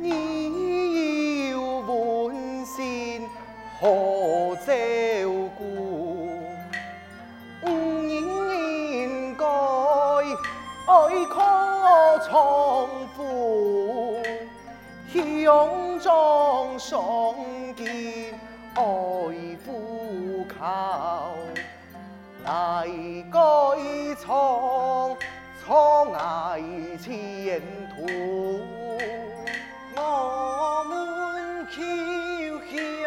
你有问心何照顾？唔应该爱可重复，胸中双肩爱抚靠，来改创创爱前途。们求兄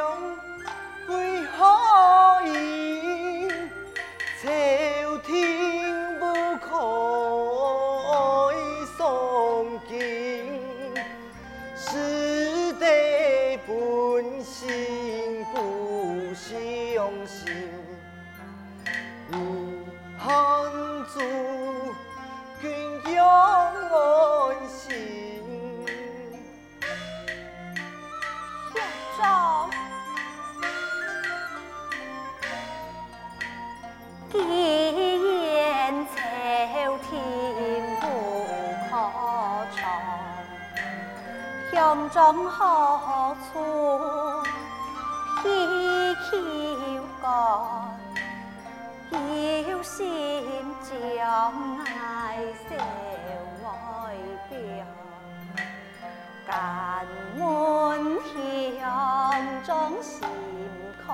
为何因朝天不可送经，使得本心不相信。你汉族乡中何处披裘盖？有心将爱写来表。敢问乡中心开，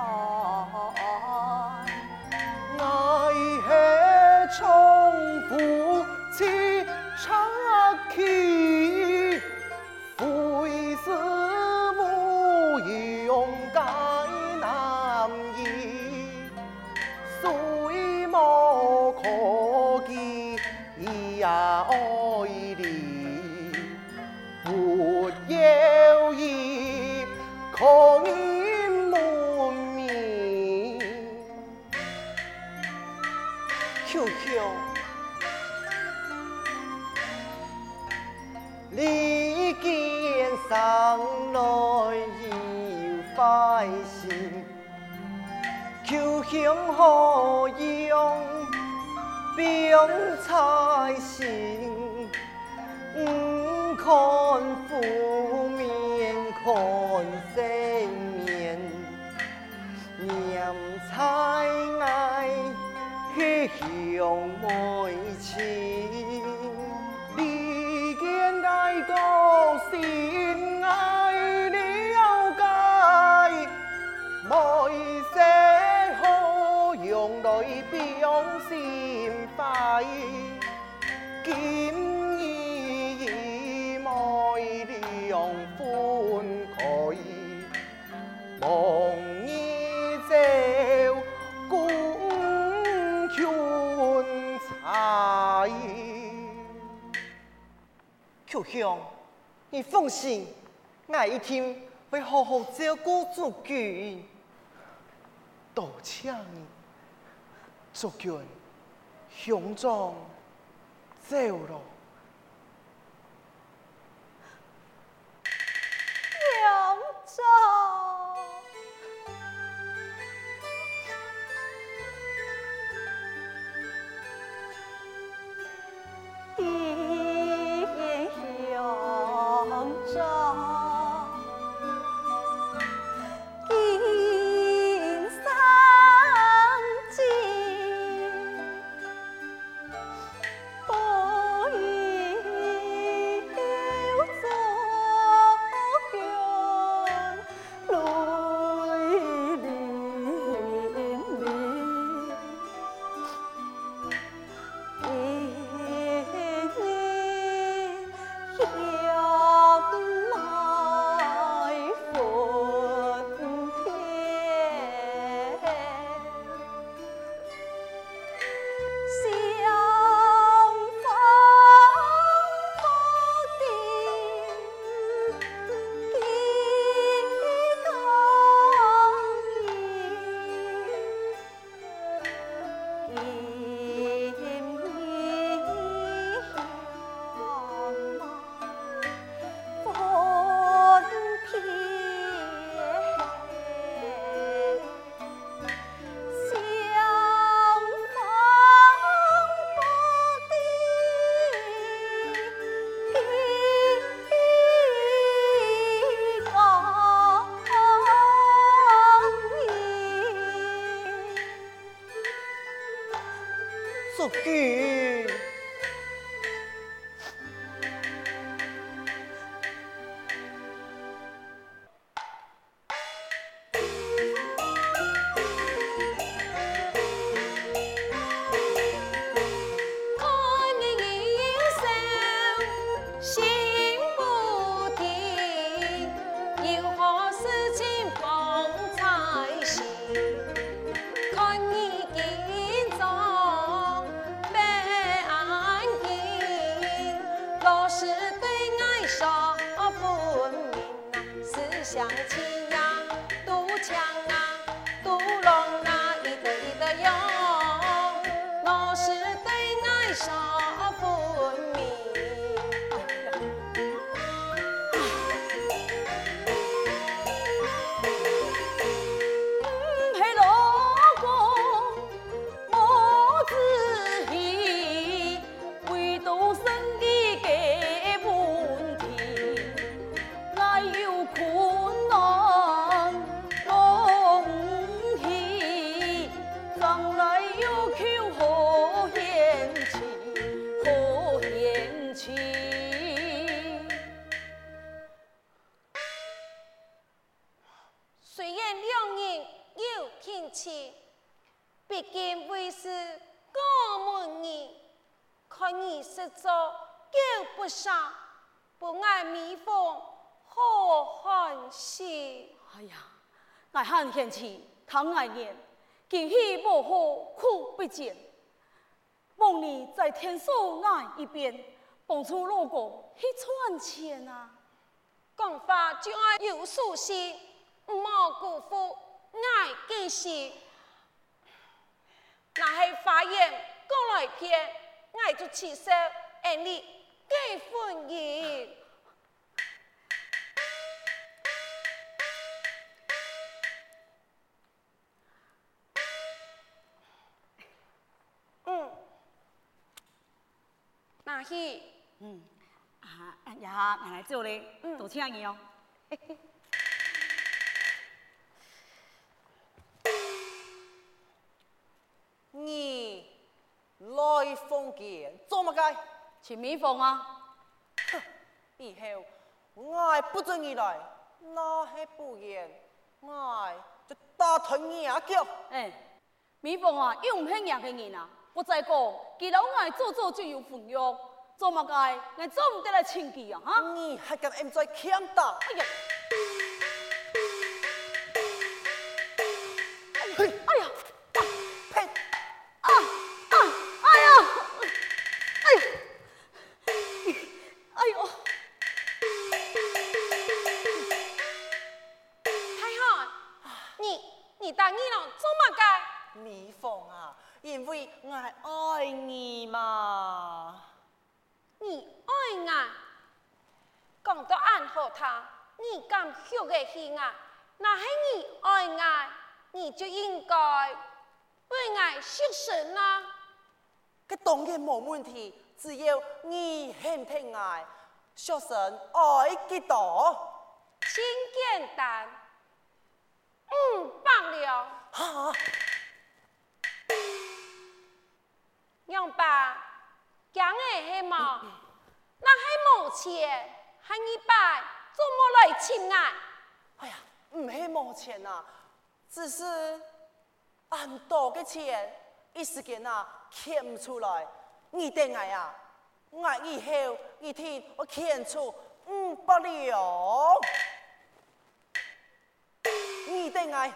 秋香何用病才心？看负面，看正面，娘才爱。去向妹情，今已妹两分开，望你走共群彩。秋香，你放心，我一定会好好照顾主君。多谢你，主君，兄长 euro. 爱汉贤妻唐爱念，今夕无好苦不见，望你在天数那一边，帮助老公去赚钱啊！讲话就爱有素心，唔好辜负爱记事。那系发言过来篇，我就起手，而你给分言。那是，嗯，啊，呀，奶奶做嘞，多谢你哦。你来封建做乜嘅？请米凤啊！哼，以后我不准你来，那系不然，我就打断你阿脚。哎，米凤啊，又唔系廿个人啊！我再讲，记得我做做就有份约，做乜嘅？我做唔得来清计啊！哈！你还敢唔再强大？哎呀！你敢晓得起我？那是你爱爱，你就应该为爱牺牲啊！这当然冇问题，只要你肯听爱，学生爱几多？真简单，五百两。哈娘爸，讲的系么？那系冇钱，喊你爸做么来请啊？哎呀，唔系冇钱啊，只是俺多嘅钱一时间啊，欠唔出来。你等我呀，我以后一天我欠出五百两。你等我。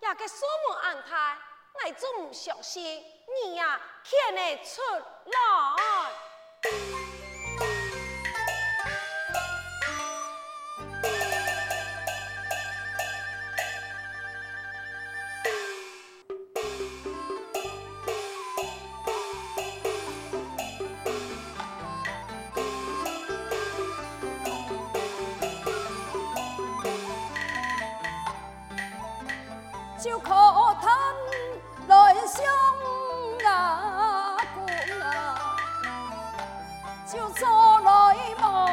也个数目安排，我总唔相信你呀，看得出来。做来嘛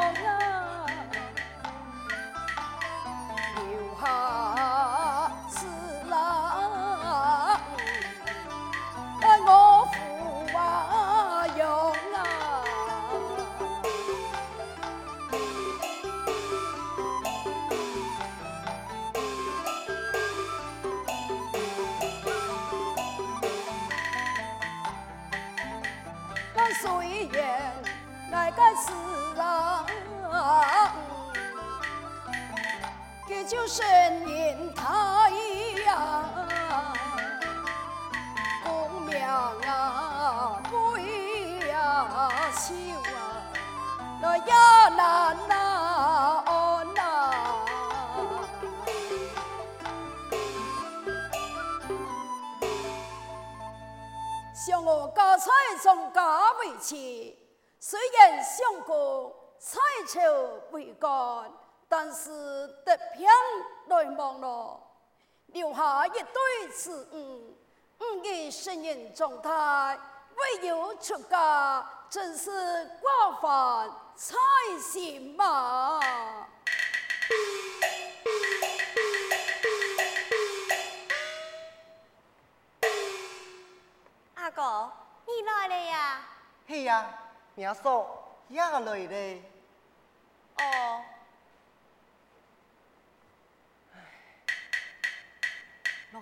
身引台呀，公娘啊，跪呀、啊、求啊，那呀难呐、啊，哦呐，像我家菜中家为妻，虽然相公菜丑为干。但是得偏来忙了，留下一对子女，五个声音状态，唯有出家，真是寡饭菜心嘛。阿哥，你来了呀？是呀，苗嫂也来了。哦。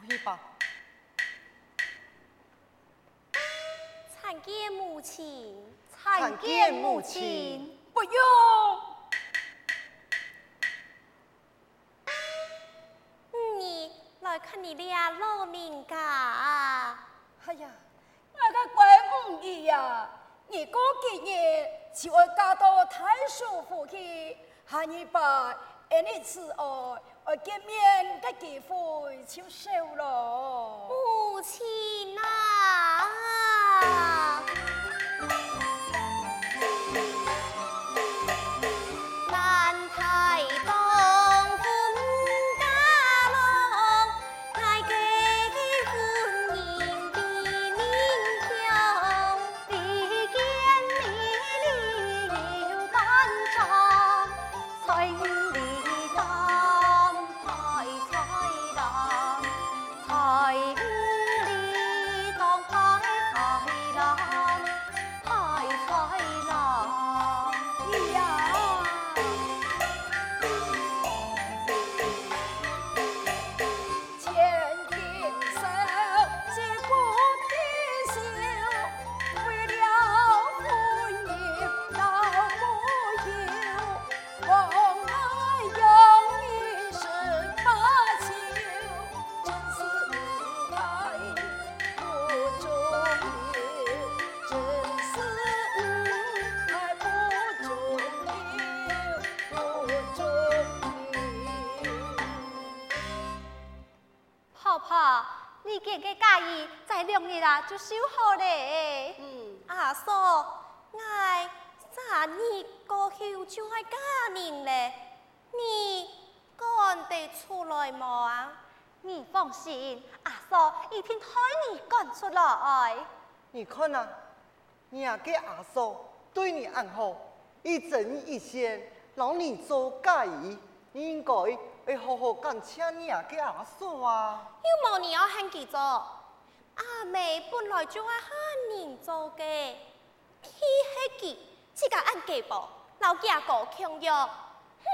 落去吧。参见母亲，参见母亲。不用。你来看你俩老人家啊。哎呀。那个怪唔易呀！你过几日就会嫁到太叔府去，下一拜而你此爱，我见面嘅机会就少了。母亲啊！后就要嫁人嘞，你赶得出来吗？你放心，阿嫂一定替你赶出来。你看啊，你阿给阿嫂对你安好，一针一线让你做嫁衣，你应该会好好感谢你阿给阿嫂啊。有冇你要喊记做？阿妹本来就爱喊人做嘅，天黑记，自家按计步，老家个强弱，哼！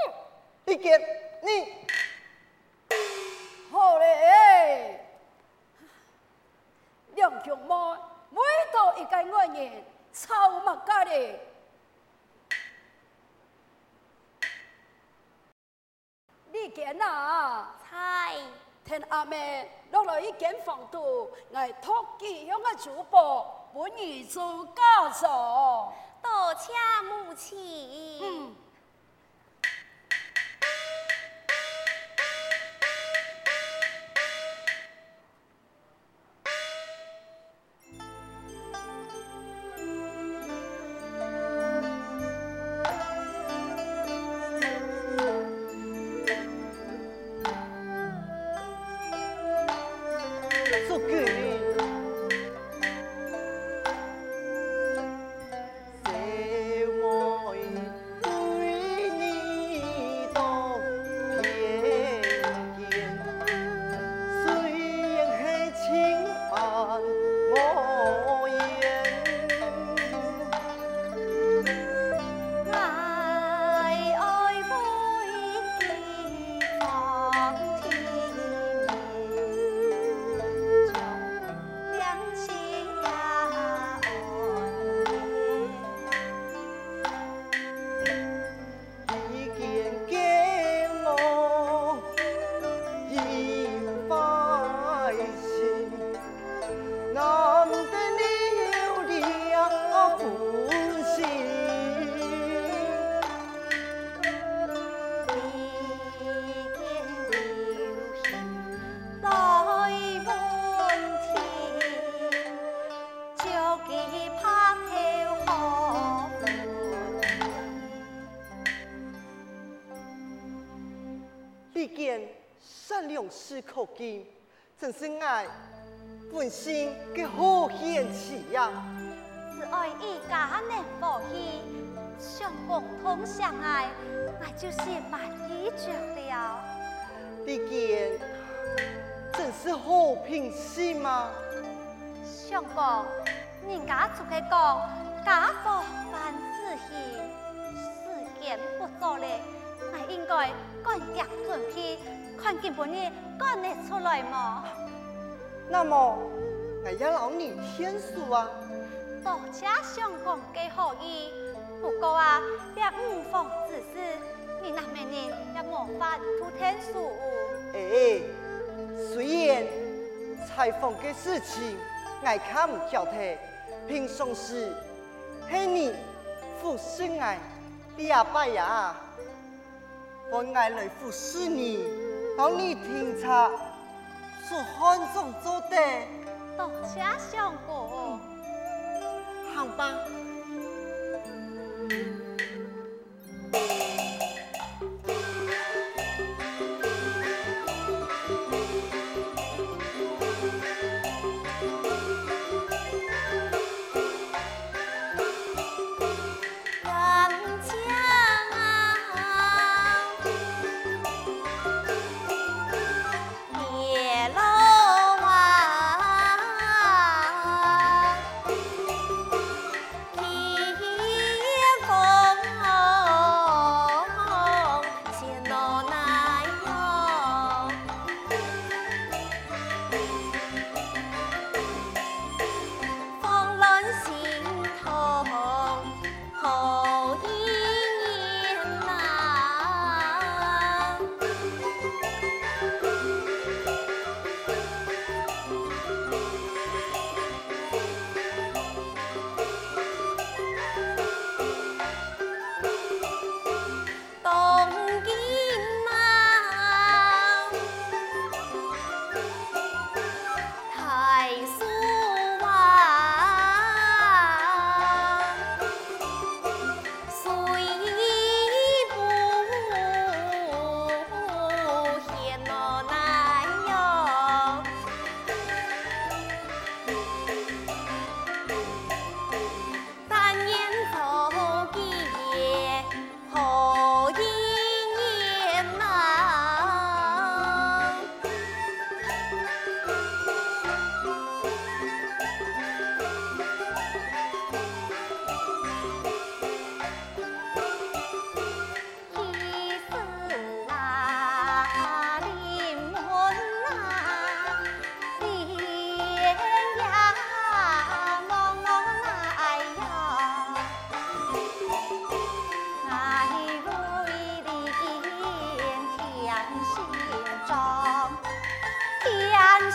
你见你好嘞，两兄妹每到一个爱人，吵乜家哩？你见啊？菜。听阿妹落来一间房度，我托寄向个主播，本儿做家嫂，多谢母亲。士可敬，真是爱本心嘅好贤妻呀！只爱一家能福气，相共同相爱，那就是满意绝了。你见真是好品性吗？相公，人家就系讲家福万事兴，世间不早咧，我应该赶脚准备，看见本日赶得出来吗？那么，我要劳你天数啊！多谢相公嘅好意，不过啊，这五房之事，你那么人也无法吐天数。哎，虽然裁缝嘅事情。爱看唔晓得，平常时系你服侍爱，你阿爸呀，我爱来服侍你，让你听茶，做汉中做的。多谢相公，好吧。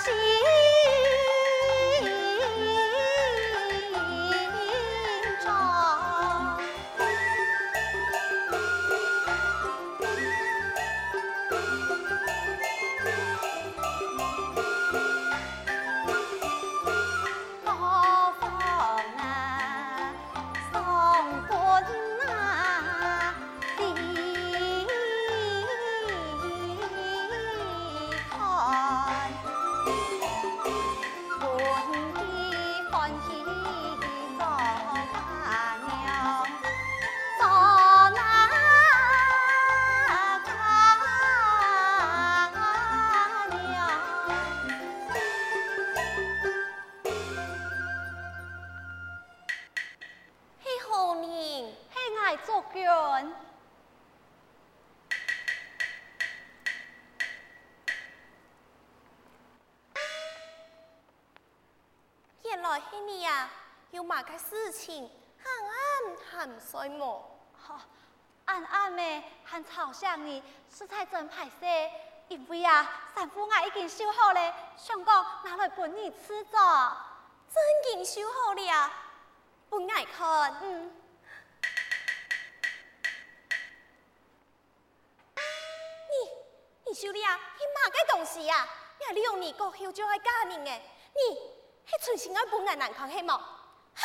see. 马个事情，很暗很衰么？暗暗的，很吵响你，实在真歹势。因为啊，衫裤我已经修好了，想讲拿来给你吃着。真经修好了，不爱看。嗯。你收了啊？你骂个东西啊？你还利用你过后就爱嫁人诶？你你存心爱不爱难看是吗？哼？